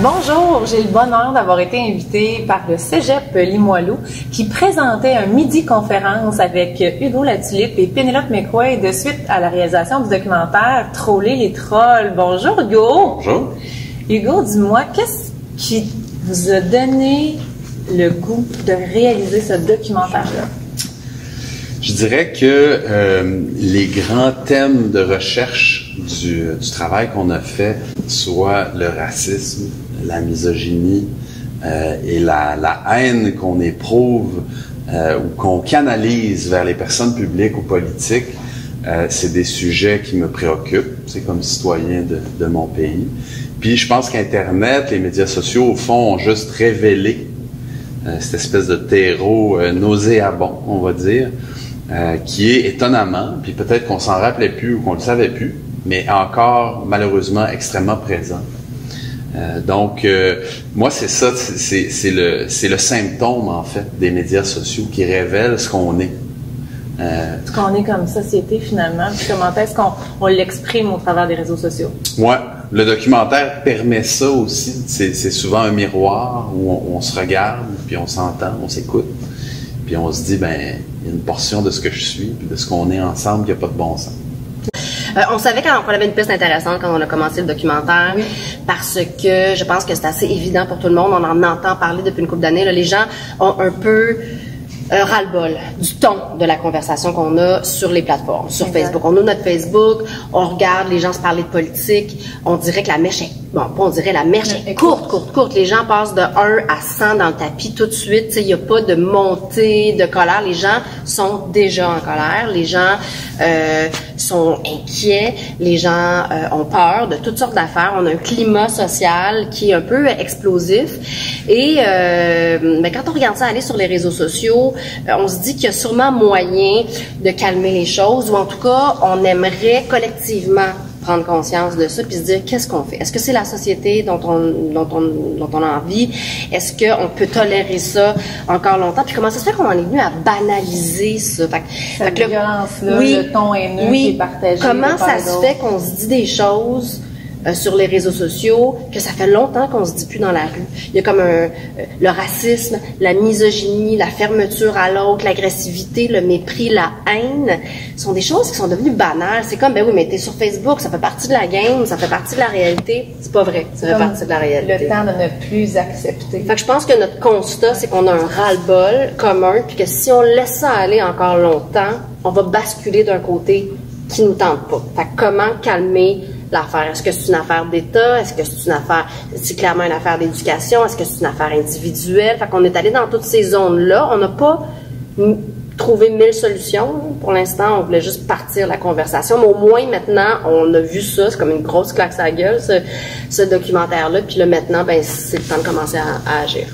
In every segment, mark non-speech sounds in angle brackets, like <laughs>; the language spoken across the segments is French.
Bonjour, j'ai le bonheur d'avoir été invitée par le Cégep Limoilou qui présentait un midi-conférence avec Hugo Latulippe et Pénélope McQuay de suite à la réalisation du documentaire Troller les trolls. Bonjour Hugo. Bonjour. Hugo, dis-moi, qu'est-ce qui vous a donné le goût de réaliser ce documentaire-là? Je dirais que euh, les grands thèmes de recherche du, du travail qu'on a fait, soit le racisme, la misogynie euh, et la, haine qu'on éprouve euh, ou qu'on canalise vers les personnes publiques ou politiques, euh, c'est des sujets qui me préoccupent, c'est comme citoyen de, mon pays. Puis je pense qu'Internet, les médias sociaux, au fond, ont juste révélé cette espèce de terreau nauséabond, on va dire, qui est étonnamment, puis peut-être qu'on s'en rappelait plus ou qu'on le savait plus, mais encore malheureusement extrêmement présent. Euh, donc, euh, moi, c'est ça, c'est le, le symptôme, en fait, des médias sociaux qui révèlent ce qu'on est. Euh, ce qu'on est comme société, finalement, puis comment est-ce qu'on on, l'exprime au travers des réseaux sociaux? Ouais, le documentaire permet ça aussi. C'est souvent un miroir où on, on se regarde, puis on s'entend, on s'écoute, puis on se dit, ben, il y a une portion de ce que je suis, puis de ce qu'on est ensemble qui n'a pas de bon sens. Euh, on savait qu'on avait une piste intéressante quand on a commencé le documentaire oui. parce que je pense que c'est assez évident pour tout le monde. On en entend parler depuis une couple d'années. Les gens ont un peu euh, ras-le-bol du ton de la conversation qu'on a sur les plateformes, sur. Facebook. On ouvre notre Facebook, on regarde les gens se parler de politique, on dirait que la mèche est, bon, on dirait la mèche est courte, courte, courte. Les gens passent de 1 à 100 dans le tapis tout de suite. Il n'y a pas de montée de colère. Les gens sont déjà en colère. Les gens euh, sont inquiets. Les gens euh, ont peur de toutes sortes d'affaires. On a un climat social qui est un peu explosif. Et euh, ben, quand on regarde ça aller sur les réseaux sociaux, euh, on se dit qu'il y a sûrement moyen de calmer les choses, ou en tout cas, on aimerait collectivement prendre conscience de ça puis se dire qu'est-ce qu'on fait? Est-ce que c'est la société dont on dont on dont on a envie? Est-ce qu'on peut tolérer ça encore longtemps? Puis comment ça se fait qu'on en est venu à banaliser ça? Fait, Cette fait violence-là, oui, le ton haineux oui, qui est partagé. Comment ça se fait qu'on se dit des choses euh, sur les réseaux sociaux que ça fait longtemps qu'on se dit plus dans la rue. Il y a comme un, euh, le racisme, la misogynie, la fermeture à l'autre, l'agressivité, le mépris, la haine sont des choses qui sont devenues banales. C'est comme ben oui, mais t'es sur Facebook, ça fait partie de la game, ça fait partie de la réalité. C'est pas vrai, ça fait comme partie de la réalité. Le temps de ne plus accepter. Fait que je pense que notre constat, c'est qu'on a un ras-le-bol commun, puis que si on laisse ça aller encore longtemps, on va basculer d'un côté qui nous tente pas. Fait que comment calmer l'affaire? Est-ce que c'est une affaire d'État? Est-ce que c'est une affaire, c'est clairement une affaire d'éducation? Est-ce que c'est une affaire individuelle? Fait qu'on est allé dans toutes ces zones-là. On n'a pas trouvé mille solutions. Pour l'instant, on voulait juste partir la conversation. Mais au moins, maintenant, on a vu ça. C'est comme une grosse claque à la gueule, ce, ce documentaire-là. Puis là, maintenant, ben, c'est le temps de commencer à, à agir.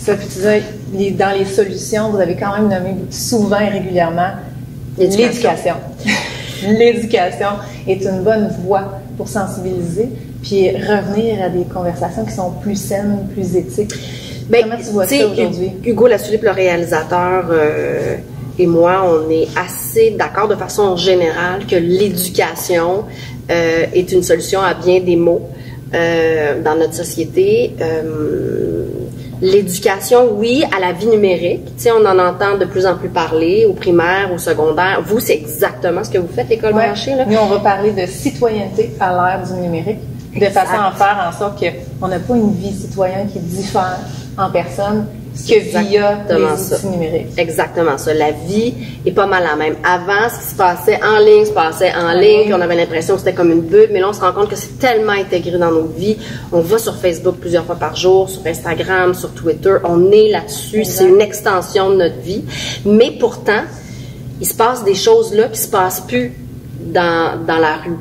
Ça, puis tu dis, dans les solutions, vous avez quand même nommé souvent et régulièrement l'éducation. L'éducation <laughs> est une bonne voie pour sensibiliser, puis revenir à des conversations qui sont plus saines, plus éthiques. Ben, Comment tu vois ça aujourd'hui? Hugo Latulippe, le réalisateur, euh, et moi, on est assez d'accord de façon générale que l'éducation euh, est une solution à bien des maux euh, dans notre société. L'éducation, oui, à la vie numérique. Tu sais, on en entend de plus en plus parler au primaire, au secondaire. Vous, c'est exactement ce que vous faites, l'école ouais. branchée. Là. Nous, on va parler de citoyenneté à l'ère du numérique, de exact. façon à faire en sorte qu'on n'a pas une vie citoyenne qui diffère en personne que via les ça. outils numériques. Exactement ça. La vie est pas mal la même. Avant, ce qui se passait en ligne, se passait en ligne, puis on avait l'impression que c'était comme une bulle, mais là, on se rend compte que c'est tellement intégré dans nos vies. On va sur Facebook plusieurs fois par jour, sur Instagram, sur Twitter. On est là-dessus. C'est une extension de notre vie. Mais pourtant, il se passe des choses là qui se passent plus dans, dans la rue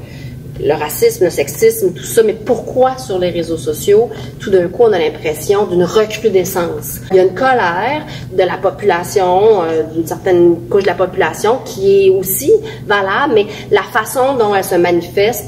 le racisme, le sexisme, tout ça, mais pourquoi sur les réseaux sociaux, tout d'un coup, on a l'impression d'une recrudescence? Il y a une colère de la population, euh, d'une certaine couche de la population, qui est aussi valable, mais la façon dont elle se manifeste,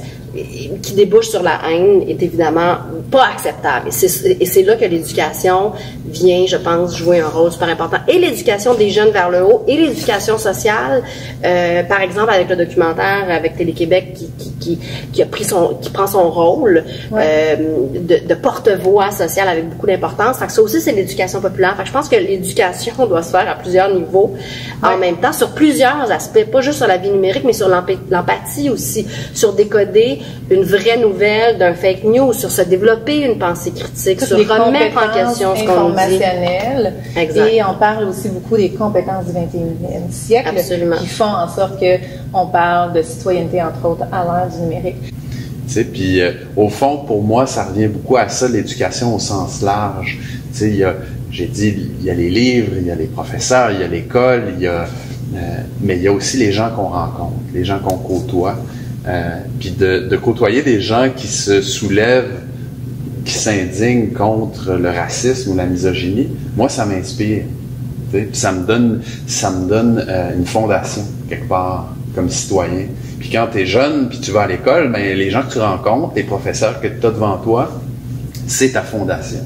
qui débouche sur la haine est évidemment pas acceptable. Et c'est là que l'éducation vient, je pense, jouer un rôle super important. Et l'éducation des jeunes vers le haut et l'éducation sociale, euh, par exemple avec le documentaire avec Télé-Québec qui, qui, qui, qui, a pris son, qui prend son rôle euh, de, de porte-voix sociale avec beaucoup d'importance. Ça aussi, c'est l'éducation populaire. Fait que je pense que l'éducation <laughs> doit se faire à plusieurs niveaux en même temps, sur plusieurs aspects, pas juste sur la vie numérique, mais sur l'empathie aussi, sur décoder une vraie nouvelle d'un fake news, sur se développer une pensée critique, sur remettre en question ce qu'on Exact. Et on parle aussi beaucoup des compétences du 21e siècle qui font en sorte que on parle de citoyenneté, entre autres, à l'ère du numérique. Tu sais, puis euh, au fond, pour moi, ça revient beaucoup à ça, l'éducation au sens large. Tu sais, j'ai dit, il y a les livres, il y a les professeurs, il y a l'école, il y a, euh, mais il y a aussi les gens qu'on rencontre, les gens qu'on côtoie. Euh, puis de, de, côtoyer des gens qui se soulèvent, qui s'indignent contre le racisme ou la misogynie, moi, ça m'inspire. Ça me donne, ça me donne euh, une fondation quelque part comme citoyen. Puis quand tu es jeune, puis tu vas à l'école, ben les gens que tu rencontres, les professeurs que tu as devant toi, c'est ta fondation.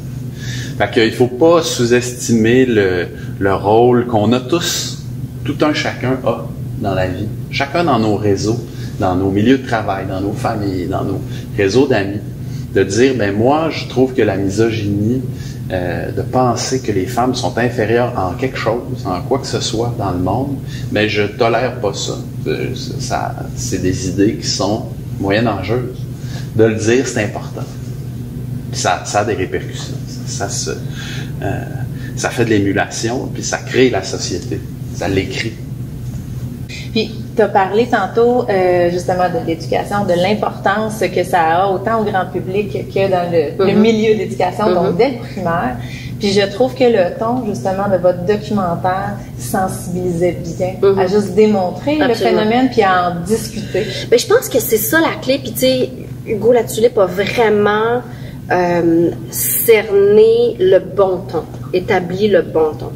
Fait qu'il faut pas sous-estimer le rôle qu'on a tous, tout un chacun a dans la vie. Chacun dans nos réseaux dans nos milieux de travail, dans nos familles, dans nos réseaux d'amis, de dire, ben moi, je trouve que la misogynie, euh, de penser que les femmes sont inférieures en quelque chose, en quoi que ce soit dans le monde, mais je tolère pas ça. Euh, ça c'est des idées qui sont moyennes enjeuses. De le dire, c'est important. ça, ça a des répercussions. Euh, ça fait de l'émulation, puis ça crée la société. Ça l'écrit. Puis, tu as parlé tantôt euh, justement de l'éducation, de l'importance que ça a autant au grand public que dans le, mm-hmm. milieu d'éducation, donc mm-hmm. dès le primaire. Puis je trouve que le ton justement de votre documentaire sensibilisait bien à mm-hmm. juste démontrer le phénomène puis à en discuter. Mais je pense que c'est ça la clé. Puis tu sais, Hugo Latulippe a vraiment euh, cerné le bon ton, établi le bon ton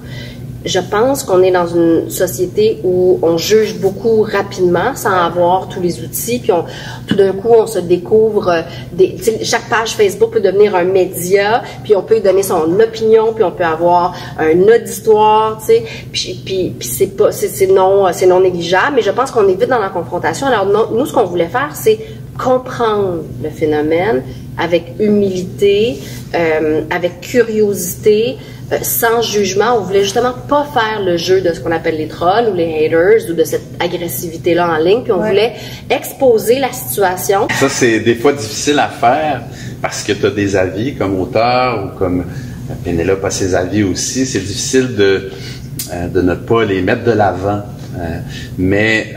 je pense qu'on est dans une société où on juge beaucoup rapidement sans avoir tous les outils, puis on, tout d'un coup on se découvre euh, des, chaque page Facebook peut devenir un média, puis on peut y donner son opinion, puis on peut avoir un auditoire, tu sais, puis, puis, puis c'est pas c'est non c'est non négligeable, mais je pense qu'on est vite dans la confrontation. Alors nous ce qu'on voulait faire c'est comprendre le phénomène avec humilité, euh, avec curiosité, euh, sans jugement. On voulait justement pas faire le jeu de ce qu'on appelle les trolls ou les haters ou de cette agressivité-là en ligne. Puis on voulait exposer la situation. Ça, c'est des fois difficile à faire parce que tu as des avis comme auteur ou comme Pénélope a ses avis aussi. C'est difficile de, euh, de ne pas les mettre de l'avant. Euh, mais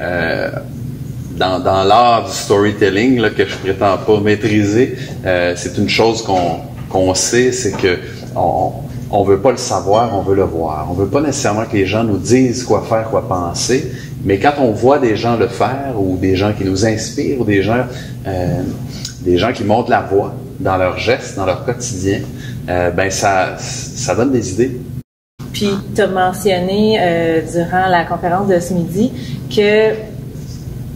dans, dans l'art du storytelling là, que je prétends pas maîtriser, c'est une chose qu'on qu'on sait, c'est que on, on veut pas le savoir, on veut le voir. On veut pas nécessairement que les gens nous disent quoi faire, quoi penser, mais quand on voit des gens le faire ou des gens qui nous inspirent ou des gens, euh, des gens qui montrent la voie dans leurs gestes, dans leur quotidien, euh, ben ça, ça donne des idées. Puis tu mentionné euh, durant la conférence de ce midi que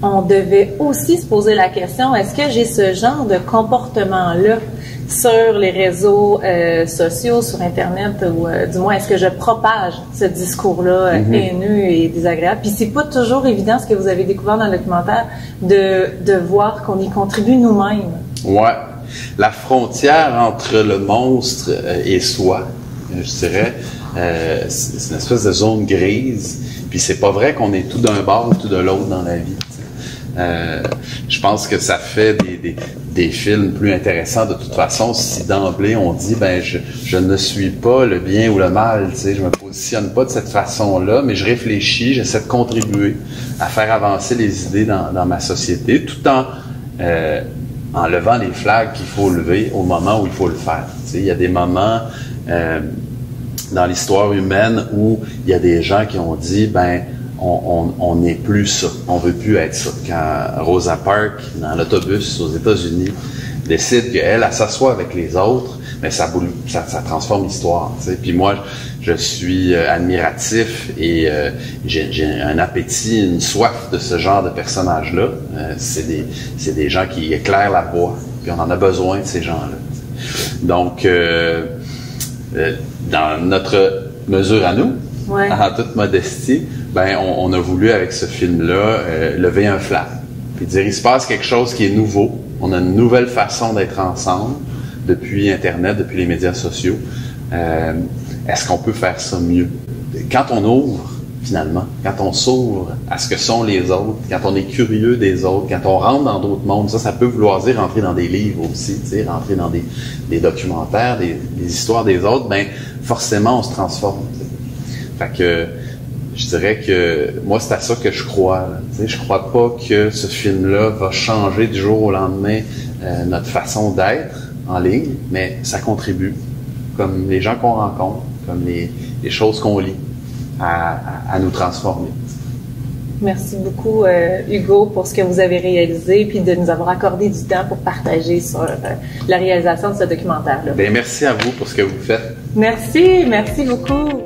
on devait aussi se poser la question est-ce que j'ai ce genre de comportement là sur les réseaux euh, sociaux, sur Internet, ou euh, du moins, est-ce que je propage ce discours-là mhm. haineux et désagréable? Puis c'est pas toujours évident ce que vous avez découvert dans le documentaire de, de voir qu'on y contribue nous-mêmes. Ouais. La frontière entre le monstre et soi, je dirais, c'est une espèce de zone grise. Puis c'est pas vrai qu'on est tout d'un bord ou tout de l'autre dans la vie. Euh, je pense que ça fait des, films plus intéressants de toute façon si d'emblée on dit ben je, ne suis pas le bien ou le mal, tu sais, je me positionne pas de cette façon-là, mais je réfléchis, j'essaie de contribuer à faire avancer les idées dans, ma société, tout en euh, en levant les flags qu'il faut lever au moment où il faut le faire. Tu sais, il y a des moments euh, dans l'histoire humaine où il y a des gens qui ont dit ben on n'est plus ça. On veut plus être ça. Quand Rosa Parks, dans l'autobus aux États-Unis, décide qu'elle, elle, s'assoit avec les autres, mais ça, ça, transforme l'histoire. Puis moi, je suis euh, admiratif et euh, j'ai un appétit, une soif de ce genre de personnages-là. Euh, c'est des, des gens qui éclairent la voie, puis on en a besoin de ces gens-là. Donc, dans notre mesure à nous, Ouais. en toute modestie, ben on, a voulu avec ce film-là euh, lever un flag, puis dire il se passe quelque chose qui est nouveau. On a une nouvelle façon d'être ensemble depuis Internet, depuis les médias sociaux. Euh, Est-ce qu'on peut faire ça mieux? Quand on ouvre finalement, quand on s'ouvre à ce que sont les autres, quand on est curieux des autres, quand on rentre dans d'autres mondes, ça, ça peut vouloir dire rentrer dans des livres aussi, rentrer dans des, documentaires, des, histoires des autres, ben forcément on se transforme. Fait que je dirais que moi c'est à ça que je crois. sais, je crois pas que ce film-là va changer du jour au lendemain euh, notre façon d'être en ligne, mais ça contribue, comme les gens qu'on rencontre, comme les, les choses qu'on lit, à, à- à nous transformer. Merci beaucoup, euh, Hugo, pour ce que vous avez réalisé, puis de nous avoir accordé du temps pour partager sur euh, la réalisation de ce documentaire-là. Ben, merci à vous pour ce que vous faites. Merci, merci beaucoup.